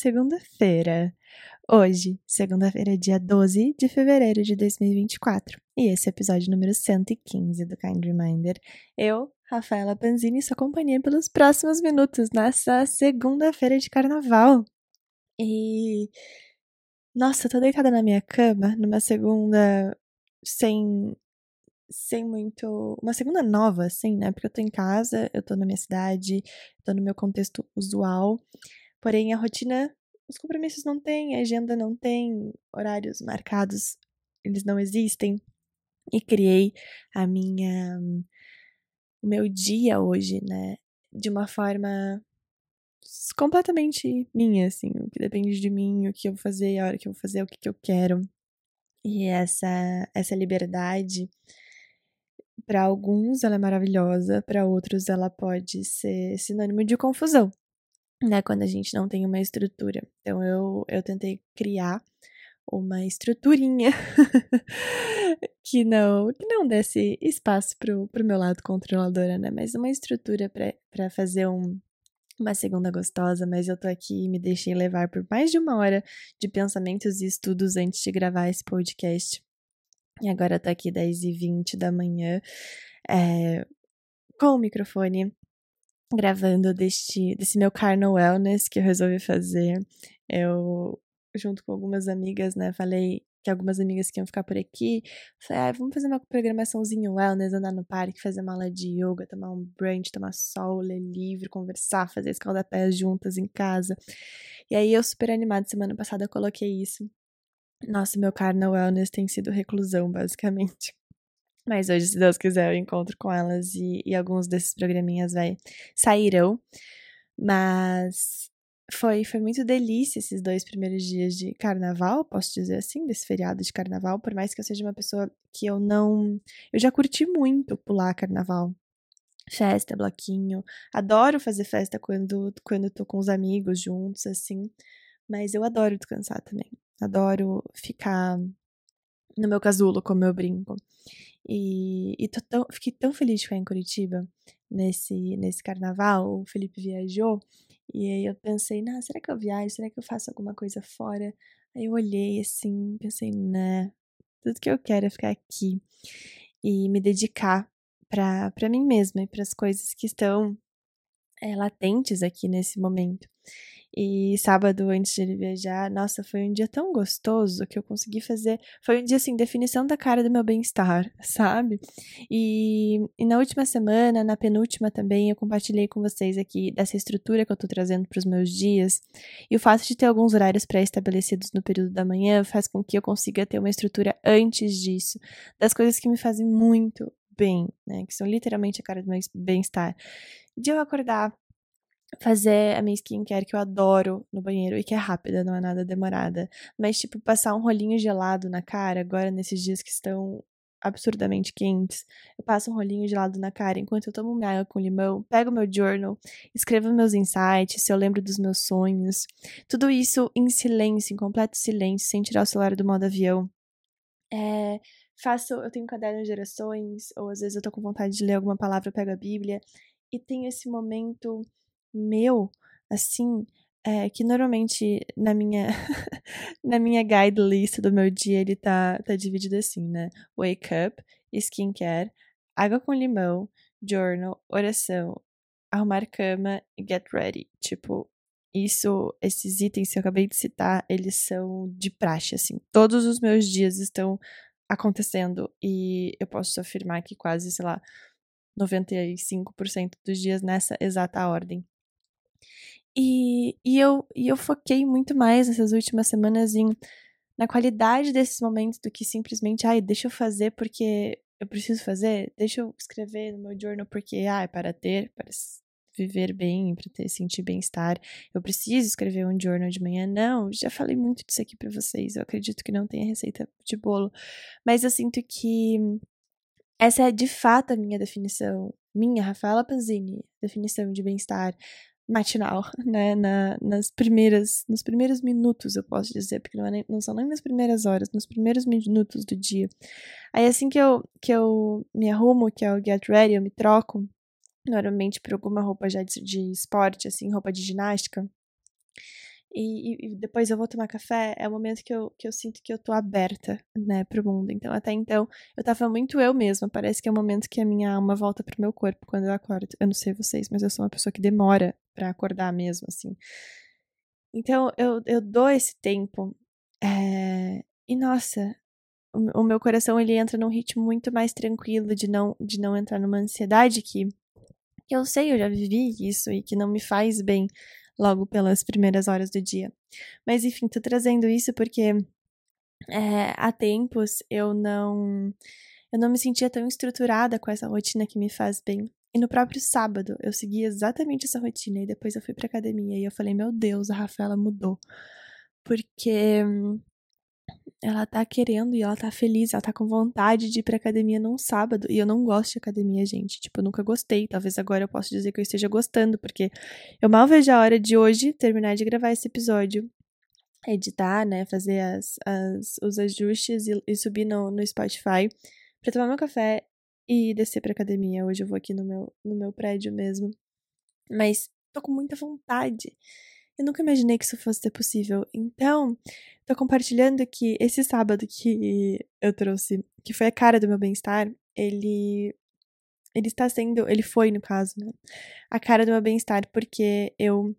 segunda-feira. Hoje, segunda-feira, dia 12 de fevereiro de 2024. E esse é o episódio número 115 do Kind Reminder. Eu, Rafaela Panzini, sua companhia pelos próximos minutos nessa segunda-feira de carnaval. E. Nossa, eu tô deitada na minha cama numa segunda sem sem muito. Uma segunda nova, assim, né? Porque eu tô em casa, eu tô na minha cidade, tô no meu contexto usual. Porém, a rotina, os compromissos não tem, a agenda não tem, horários marcados, eles não existem. E criei a minha. o meu dia hoje, né? De uma forma completamente minha, assim, o que depende de mim, o que eu vou fazer, a hora que eu vou fazer, o que, que eu quero. E essa, essa liberdade para alguns ela é maravilhosa, para outros ela pode ser sinônimo de confusão, né? Quando a gente não tem uma estrutura. Então eu, eu tentei criar uma estruturinha que não que não desse espaço pro, pro meu lado controladora, né? Mas uma estrutura para fazer um, uma segunda gostosa, mas eu tô aqui e me deixei levar por mais de uma hora de pensamentos e estudos antes de gravar esse podcast. E agora tá aqui 10h20 da manhã, é, com o microfone, gravando deste, desse meu Carno Wellness que eu resolvi fazer. Eu, junto com algumas amigas, né, falei que algumas amigas que iam ficar por aqui. Falei, ah, vamos fazer uma programaçãozinha wellness, andar no parque, fazer uma aula de yoga, tomar um brunch, tomar sol, ler livro, conversar, fazer escaldapés juntas em casa. E aí eu super animada, semana passada eu coloquei isso nossa, meu carnal wellness tem sido reclusão, basicamente. Mas hoje, se Deus quiser, eu encontro com elas e, e alguns desses programinhas vai, sairão. Mas foi, foi muito delícia esses dois primeiros dias de carnaval, posso dizer assim, desse feriado de carnaval, por mais que eu seja uma pessoa que eu não. Eu já curti muito pular carnaval. Festa, bloquinho. Adoro fazer festa quando, quando tô com os amigos juntos, assim. Mas eu adoro descansar também. Adoro ficar no meu casulo, como eu brinco. E, e tão, fiquei tão feliz de ficar em Curitiba nesse, nesse carnaval. O Felipe viajou e aí eu pensei, nah, será que eu viajo? Será que eu faço alguma coisa fora? Aí eu olhei assim, pensei, né, tudo que eu quero é ficar aqui e me dedicar para mim mesma e para as coisas que estão é, latentes aqui nesse momento. E sábado, antes de ele viajar, nossa, foi um dia tão gostoso que eu consegui fazer. Foi um dia, assim, definição da cara do meu bem-estar, sabe? E, e na última semana, na penúltima também, eu compartilhei com vocês aqui dessa estrutura que eu tô trazendo para os meus dias. E o fato de ter alguns horários pré-estabelecidos no período da manhã faz com que eu consiga ter uma estrutura antes disso, das coisas que me fazem muito bem, né? Que são literalmente a cara do meu bem-estar. De eu acordar fazer a minha skincare que eu adoro no banheiro e que é rápida, não é nada demorada. Mas, tipo, passar um rolinho gelado na cara, agora nesses dias que estão absurdamente quentes, eu passo um rolinho gelado na cara enquanto eu tomo minha água com limão, pego meu journal, escrevo meus insights, se eu lembro dos meus sonhos. Tudo isso em silêncio, em completo silêncio, sem tirar o celular do modo avião. É, faço, eu tenho um caderno de orações, ou às vezes eu tô com vontade de ler alguma palavra, eu pego a Bíblia, e tenho esse momento meu, assim, é, que normalmente na minha na minha guide list do meu dia ele tá, tá dividido assim, né? Wake up, skincare, água com limão, journal, oração, arrumar cama e get ready. Tipo, isso, esses itens que eu acabei de citar, eles são de praxe, assim. Todos os meus dias estão acontecendo e eu posso afirmar que quase, sei lá, 95% dos dias nessa exata ordem. E, e, eu, e eu foquei muito mais nessas últimas semanas em na qualidade desses momentos do que simplesmente, ai, deixa eu fazer porque eu preciso fazer, deixa eu escrever no meu journal porque, ah, é para ter, para viver bem, para ter sentir bem-estar, eu preciso escrever um journal de manhã. Não, já falei muito disso aqui para vocês. Eu acredito que não tem receita de bolo, mas eu sinto que essa é de fato a minha definição, minha Rafaela Panzini, definição de bem-estar matinal, né? Na, nas primeiras, nos primeiros minutos, eu posso dizer, porque não, é nem, não são nem nas primeiras horas, nos primeiros minutos do dia. Aí assim que eu, que eu me arrumo, que é o get ready, eu me troco, normalmente por alguma roupa já de, de esporte, assim, roupa de ginástica. E, e, depois eu vou tomar café, é o momento que eu, que eu sinto que eu tô aberta, né, pro mundo. Então, até então, eu tava muito eu mesma. Parece que é o momento que a minha alma volta pro meu corpo quando eu acordo. Eu não sei vocês, mas eu sou uma pessoa que demora para acordar mesmo, assim. Então, eu, eu dou esse tempo. É... E, nossa, o, o meu coração, ele entra num ritmo muito mais tranquilo de não, de não entrar numa ansiedade que, eu sei, eu já vivi isso e que não me faz bem logo pelas primeiras horas do dia. Mas enfim, tô trazendo isso porque é, há tempos eu não eu não me sentia tão estruturada com essa rotina que me faz bem. E no próprio sábado eu segui exatamente essa rotina e depois eu fui pra academia e eu falei, meu Deus, a Rafaela mudou. Porque ela tá querendo e ela tá feliz, ela tá com vontade de ir pra academia num sábado. E eu não gosto de academia, gente. Tipo, eu nunca gostei. Talvez agora eu possa dizer que eu esteja gostando, porque eu mal vejo a hora de hoje terminar de gravar esse episódio. Editar, né? Fazer as, as, os ajustes e, e subir no, no Spotify pra tomar meu café e descer pra academia. Hoje eu vou aqui no meu, no meu prédio mesmo. Mas tô com muita vontade. Eu nunca imaginei que isso fosse ser possível. Então, tô compartilhando que esse sábado que eu trouxe, que foi a cara do meu bem-estar, ele ele está sendo, ele foi no caso, né? A cara do meu bem-estar porque eu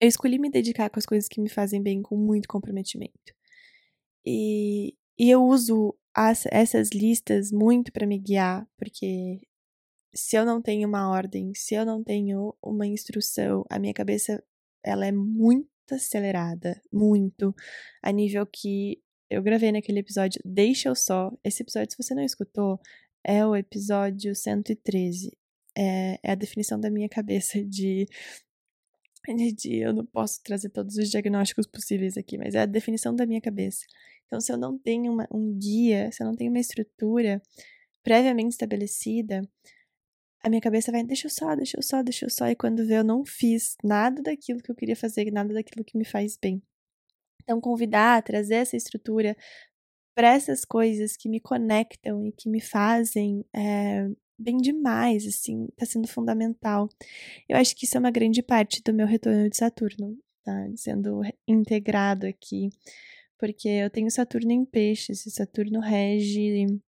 eu escolhi me dedicar com as coisas que me fazem bem com muito comprometimento. E, e eu uso as, essas listas muito para me guiar, porque se eu não tenho uma ordem, se eu não tenho uma instrução, a minha cabeça ela é muito acelerada, muito, a nível que eu gravei naquele episódio Deixa eu só. Esse episódio, se você não escutou, é o episódio 113. É, é a definição da minha cabeça de, de, de. Eu não posso trazer todos os diagnósticos possíveis aqui, mas é a definição da minha cabeça. Então, se eu não tenho uma, um guia, se eu não tenho uma estrutura previamente estabelecida, a minha cabeça vai, deixa eu só, deixa eu só, deixa eu só, e quando vê eu não fiz nada daquilo que eu queria fazer, nada daquilo que me faz bem. Então, convidar, trazer essa estrutura para essas coisas que me conectam e que me fazem é, bem demais, assim, tá sendo fundamental. Eu acho que isso é uma grande parte do meu retorno de Saturno, tá? Sendo integrado aqui, porque eu tenho Saturno em peixes, e Saturno rege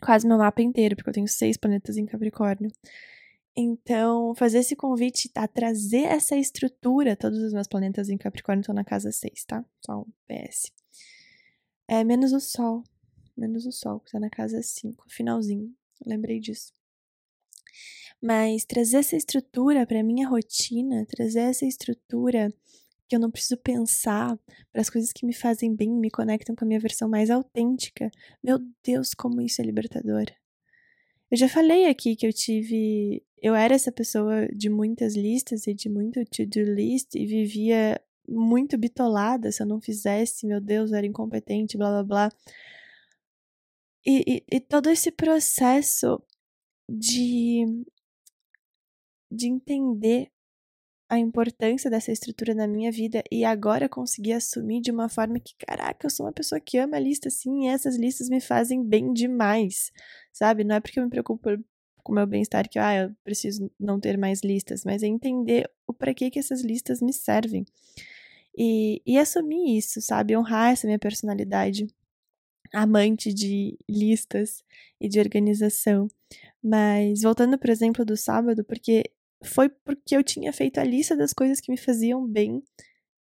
quase meu mapa inteiro, porque eu tenho seis planetas em Capricórnio. Então, fazer esse convite a trazer essa estrutura, todos os meus planetas em Capricórnio estão na casa 6, tá? Só um PS. É, menos o Sol. Menos o Sol, que tá na casa 5, finalzinho. Lembrei disso. Mas trazer essa estrutura para minha rotina, trazer essa estrutura que eu não preciso pensar para as coisas que me fazem bem, me conectam com a minha versão mais autêntica. Meu Deus, como isso é libertador. Eu já falei aqui que eu tive. Eu era essa pessoa de muitas listas e de muito to-do list e vivia muito bitolada se eu não fizesse, meu Deus, eu era incompetente, blá blá blá. E, e, e todo esse processo de, de entender a importância dessa estrutura na minha vida e agora conseguir assumir de uma forma que, caraca, eu sou uma pessoa que ama lista sim, e essas listas me fazem bem demais, sabe? Não é porque eu me preocupo com o meu bem-estar que, ah, eu preciso não ter mais listas, mas é entender o para que que essas listas me servem. E, e assumir isso, sabe? Honrar essa minha personalidade amante de listas e de organização. Mas voltando, por exemplo, do sábado, porque foi porque eu tinha feito a lista das coisas que me faziam bem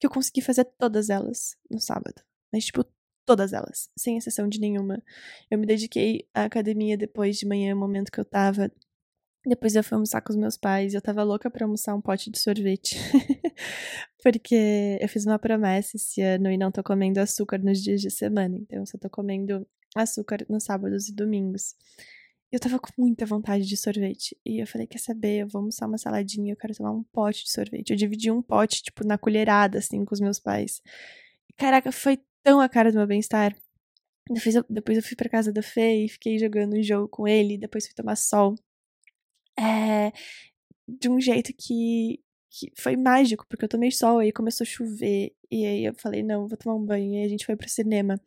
que eu consegui fazer todas elas no sábado. Mas, tipo, todas elas, sem exceção de nenhuma. Eu me dediquei à academia depois de manhã, o momento que eu tava. Depois eu fui almoçar com os meus pais eu tava louca pra almoçar um pote de sorvete. Porque eu fiz uma promessa esse ano e não tô comendo açúcar nos dias de semana. Então eu só tô comendo açúcar nos sábados e domingos. Eu tava com muita vontade de sorvete. E eu falei, quer saber, eu vou almoçar uma saladinha, eu quero tomar um pote de sorvete. Eu dividi um pote, tipo, na colherada, assim, com os meus pais. Caraca, foi tão a cara do meu bem-estar. Depois eu, depois eu fui pra casa do Fê e fiquei jogando um jogo com ele. Depois fui tomar sol. É, de um jeito que, que foi mágico, porque eu tomei sol, aí começou a chover. E aí eu falei, não, vou tomar um banho. E aí a gente foi pro cinema.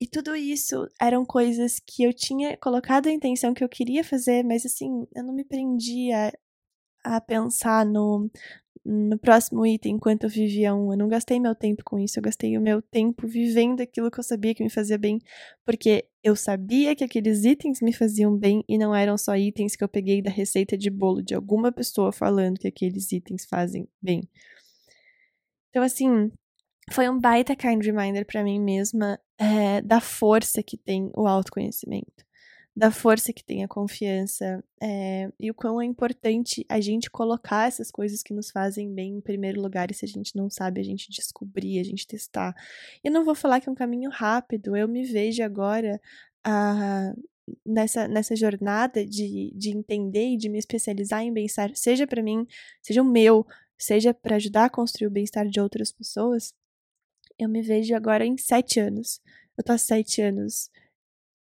E tudo isso eram coisas que eu tinha colocado a intenção que eu queria fazer, mas assim, eu não me prendia a pensar no, no próximo item enquanto eu vivia um. Eu não gastei meu tempo com isso, eu gastei o meu tempo vivendo aquilo que eu sabia que me fazia bem, porque eu sabia que aqueles itens me faziam bem e não eram só itens que eu peguei da receita de bolo de alguma pessoa falando que aqueles itens fazem bem. Então, assim, foi um baita kind reminder para mim mesma é, da força que tem o autoconhecimento da força que tem a confiança é, e o quão é importante a gente colocar essas coisas que nos fazem bem em primeiro lugar e se a gente não sabe, a gente descobrir, a gente testar. Eu não vou falar que é um caminho rápido, eu me vejo agora ah, nessa, nessa jornada de, de entender e de me especializar em bem-estar, seja para mim, seja o meu, seja para ajudar a construir o bem-estar de outras pessoas. Eu me vejo agora em sete anos. Eu tô há sete anos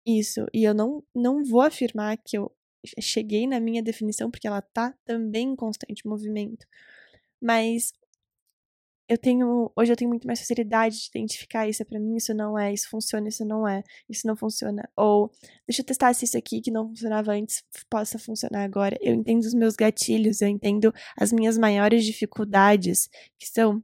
isso, e eu não, não vou afirmar que eu cheguei na minha definição, porque ela tá também em constante movimento. Mas eu tenho, hoje eu tenho muito mais facilidade de identificar isso é para mim, isso não é, isso funciona, isso não é, isso não funciona. Ou deixa eu testar se isso aqui que não funcionava antes possa funcionar agora. Eu entendo os meus gatilhos, eu entendo as minhas maiores dificuldades, que são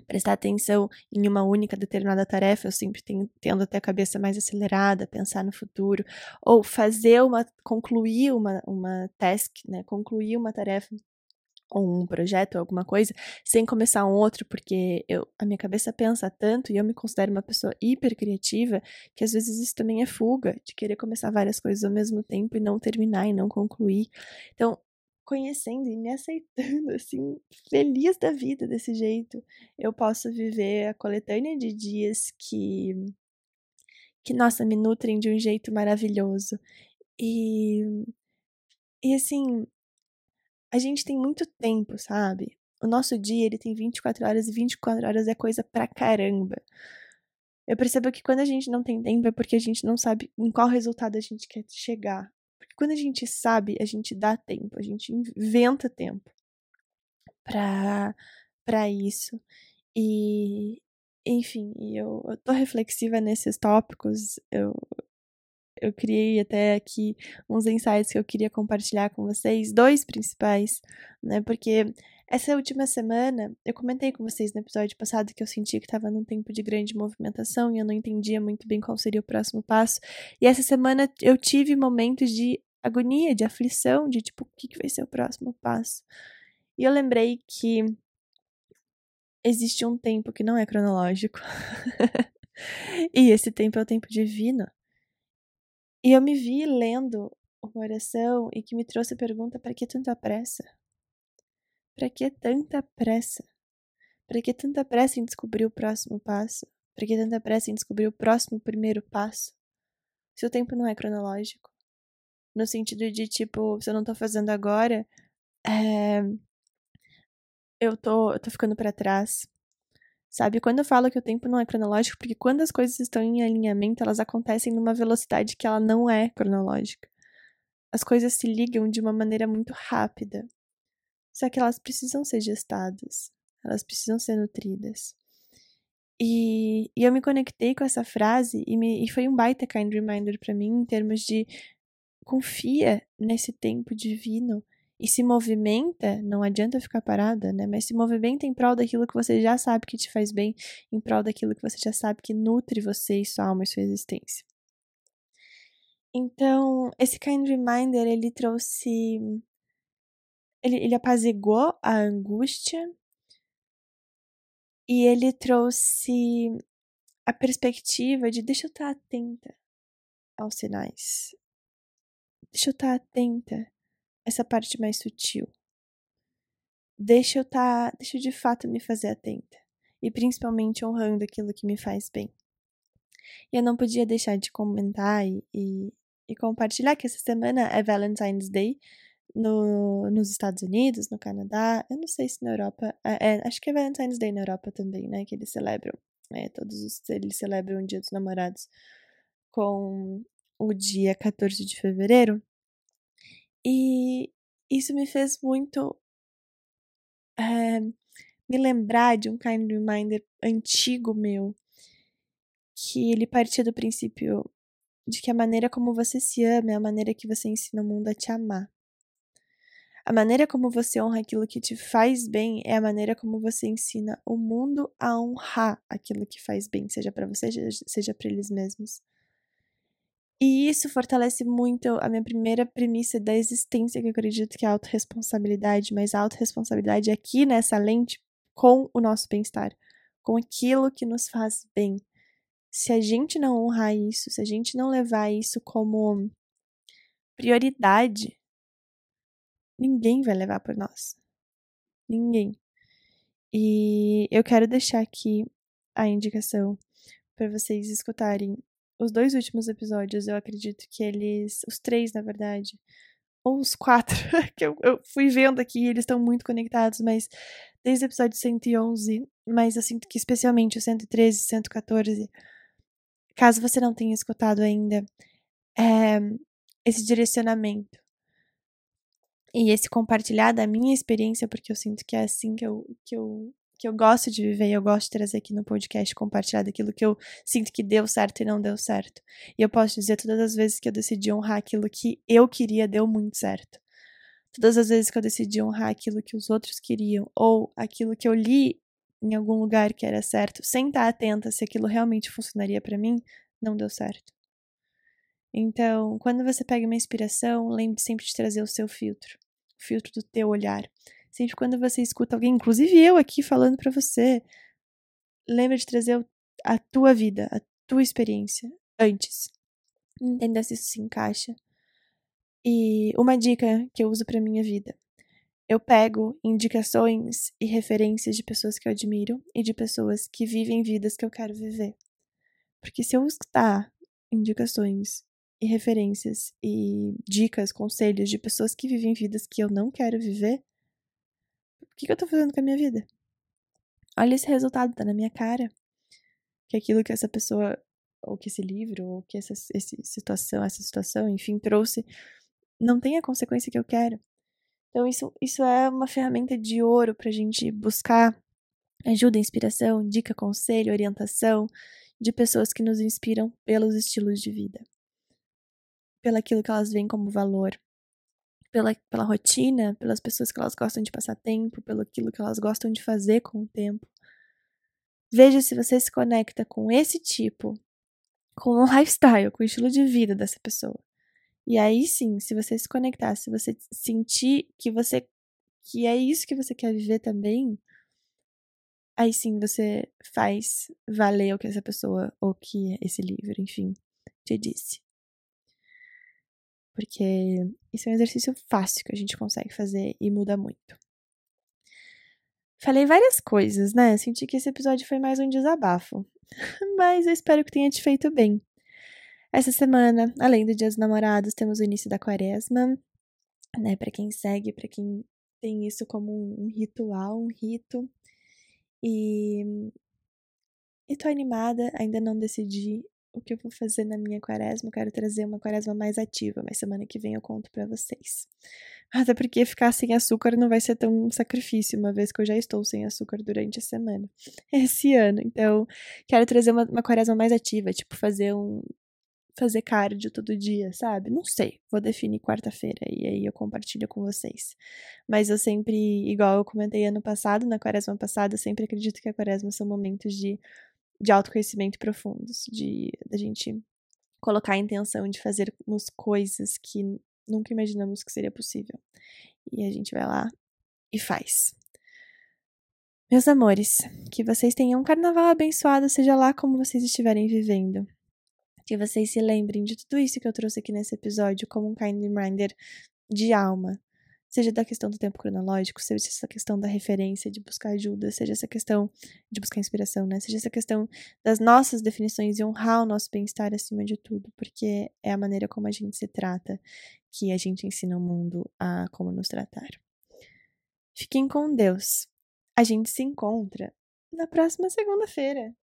prestar atenção em uma única determinada tarefa, eu sempre tenho, tendo até a cabeça mais acelerada, pensar no futuro, ou fazer uma, concluir uma, uma task, né, concluir uma tarefa ou um projeto, ou alguma coisa, sem começar um outro, porque eu, a minha cabeça pensa tanto e eu me considero uma pessoa hiper criativa, que às vezes isso também é fuga, de querer começar várias coisas ao mesmo tempo e não terminar e não concluir. Então, conhecendo e me aceitando, assim, feliz da vida desse jeito, eu posso viver a coletânea de dias que, que nossa, me nutrem de um jeito maravilhoso. E, e assim, a gente tem muito tempo, sabe? O nosso dia, ele tem 24 horas e 24 horas é coisa pra caramba. Eu percebo que quando a gente não tem tempo é porque a gente não sabe em qual resultado a gente quer chegar quando a gente sabe, a gente dá tempo, a gente inventa tempo para para isso. E enfim, eu, eu tô reflexiva nesses tópicos. Eu eu criei até aqui uns insights que eu queria compartilhar com vocês, dois principais, né? Porque essa última semana, eu comentei com vocês no episódio passado que eu sentia que estava num tempo de grande movimentação e eu não entendia muito bem qual seria o próximo passo. E essa semana eu tive momentos de agonia, de aflição, de tipo, o que, que vai ser o próximo passo? E eu lembrei que existe um tempo que não é cronológico. e esse tempo é o tempo divino. E eu me vi lendo uma oração e que me trouxe a pergunta: para que tanta pressa? Para que tanta pressa? Para que tanta pressa em descobrir o próximo passo? Para que tanta pressa em descobrir o próximo primeiro passo? Se o tempo não é cronológico no sentido de, tipo, se eu não tô fazendo agora, é... eu, tô, eu tô ficando para trás. Sabe? Quando eu falo que o tempo não é cronológico, porque quando as coisas estão em alinhamento, elas acontecem numa velocidade que ela não é cronológica. As coisas se ligam de uma maneira muito rápida. Só que elas precisam ser gestadas. Elas precisam ser nutridas. E, e eu me conectei com essa frase e, me, e foi um baita kind reminder para mim em termos de confia nesse tempo divino e se movimenta, não adianta ficar parada, né? Mas se movimenta em prol daquilo que você já sabe que te faz bem, em prol daquilo que você já sabe que nutre você e sua alma e sua existência. Então, esse kind reminder, ele trouxe. Ele, ele apaziguou a angústia e ele trouxe a perspectiva de deixa eu estar atenta aos sinais, Deixa eu estar tá atenta essa parte mais sutil. Deixa eu estar, tá, deixa eu de fato me fazer atenta e principalmente honrando aquilo que me faz bem. E eu não podia deixar de comentar e, e, e compartilhar que essa semana é Valentine's Day no, nos Estados Unidos, no Canadá, eu não sei se na Europa, é, é, acho que é Valentine's Day na Europa também, né, que eles celebram, é, todos os, eles celebram o Dia dos Namorados com o dia 14 de fevereiro. E isso me fez muito é, me lembrar de um kind reminder antigo meu, que ele partia do princípio de que a maneira como você se ama é a maneira que você ensina o mundo a te amar. A maneira como você honra aquilo que te faz bem é a maneira como você ensina o mundo a honrar aquilo que faz bem, seja para você, seja para eles mesmos. E isso fortalece muito a minha primeira premissa da existência, que eu acredito que é a autorresponsabilidade, mas a autorresponsabilidade aqui nessa lente com o nosso bem-estar, com aquilo que nos faz bem. Se a gente não honrar isso, se a gente não levar isso como prioridade, ninguém vai levar por nós. Ninguém. E eu quero deixar aqui a indicação para vocês escutarem os dois últimos episódios. Eu acredito que eles, os três na verdade, ou os quatro, que eu, eu fui vendo aqui, eles estão muito conectados, mas desde o episódio 111, mas eu sinto que especialmente o 113, 114, caso você não tenha escutado ainda, é, esse direcionamento e esse compartilhar da minha experiência, porque eu sinto que é assim que eu, que eu, que eu gosto de viver e eu gosto de trazer aqui no podcast, compartilhar daquilo que eu sinto que deu certo e não deu certo. E eu posso dizer todas as vezes que eu decidi honrar aquilo que eu queria, deu muito certo. Todas as vezes que eu decidi honrar aquilo que os outros queriam, ou aquilo que eu li em algum lugar que era certo, sem estar atenta se aquilo realmente funcionaria para mim, não deu certo. Então, quando você pega uma inspiração, lembre sempre de trazer o seu filtro, o filtro do teu olhar. Quando você escuta alguém, inclusive eu aqui falando para você, lembre de trazer a tua vida, a tua experiência antes. Entenda se isso se encaixa. E uma dica que eu uso para minha vida. Eu pego indicações e referências de pessoas que eu admiro e de pessoas que vivem vidas que eu quero viver. Porque se eu escutar indicações e referências e dicas, conselhos de pessoas que vivem vidas que eu não quero viver, que, que eu tô fazendo com a minha vida? Olha esse resultado, tá na minha cara. Que aquilo que essa pessoa, ou que esse livro, ou que essa, essa situação, essa situação, enfim, trouxe, não tem a consequência que eu quero. Então, isso, isso é uma ferramenta de ouro pra gente buscar ajuda, inspiração, dica, conselho, orientação de pessoas que nos inspiram pelos estilos de vida pelaquilo que elas veem como valor, pela, pela rotina, pelas pessoas que elas gostam de passar tempo, pelo aquilo que elas gostam de fazer com o tempo. Veja se você se conecta com esse tipo, com o lifestyle, com o estilo de vida dessa pessoa. E aí sim, se você se conectar, se você sentir que você que é isso que você quer viver também, aí sim você faz valer o que essa pessoa ou que esse livro, enfim, te disse porque isso é um exercício fácil que a gente consegue fazer e muda muito. Falei várias coisas, né? Senti que esse episódio foi mais um desabafo, mas eu espero que tenha te feito bem. Essa semana, além do Dia dos Namorados, temos o início da Quaresma, né? Para quem segue, para quem tem isso como um ritual, um rito. E e tô animada, ainda não decidi o que eu vou fazer na minha quaresma. Eu quero trazer uma quaresma mais ativa, mas semana que vem eu conto para vocês. Até porque ficar sem açúcar não vai ser tão um sacrifício, uma vez que eu já estou sem açúcar durante a semana, esse ano. Então, quero trazer uma, uma quaresma mais ativa, tipo fazer um. Fazer cardio todo dia, sabe? Não sei. Vou definir quarta-feira e aí eu compartilho com vocês. Mas eu sempre, igual eu comentei ano passado, na quaresma passada, eu sempre acredito que a quaresma são momentos de de autoconhecimento profundos, de a gente colocar a intenção de fazermos coisas que nunca imaginamos que seria possível. E a gente vai lá e faz. Meus amores, que vocês tenham um carnaval abençoado, seja lá como vocês estiverem vivendo. Que vocês se lembrem de tudo isso que eu trouxe aqui nesse episódio como um kind reminder de alma, seja da questão do tempo cronológico, seja essa questão da referência, de buscar ajuda, seja essa questão de buscar inspiração, né? Seja essa questão das nossas definições e honrar o nosso bem-estar acima de tudo, porque é a maneira como a gente se trata que a gente ensina o mundo a como nos tratar. Fiquem com Deus. A gente se encontra na próxima segunda-feira.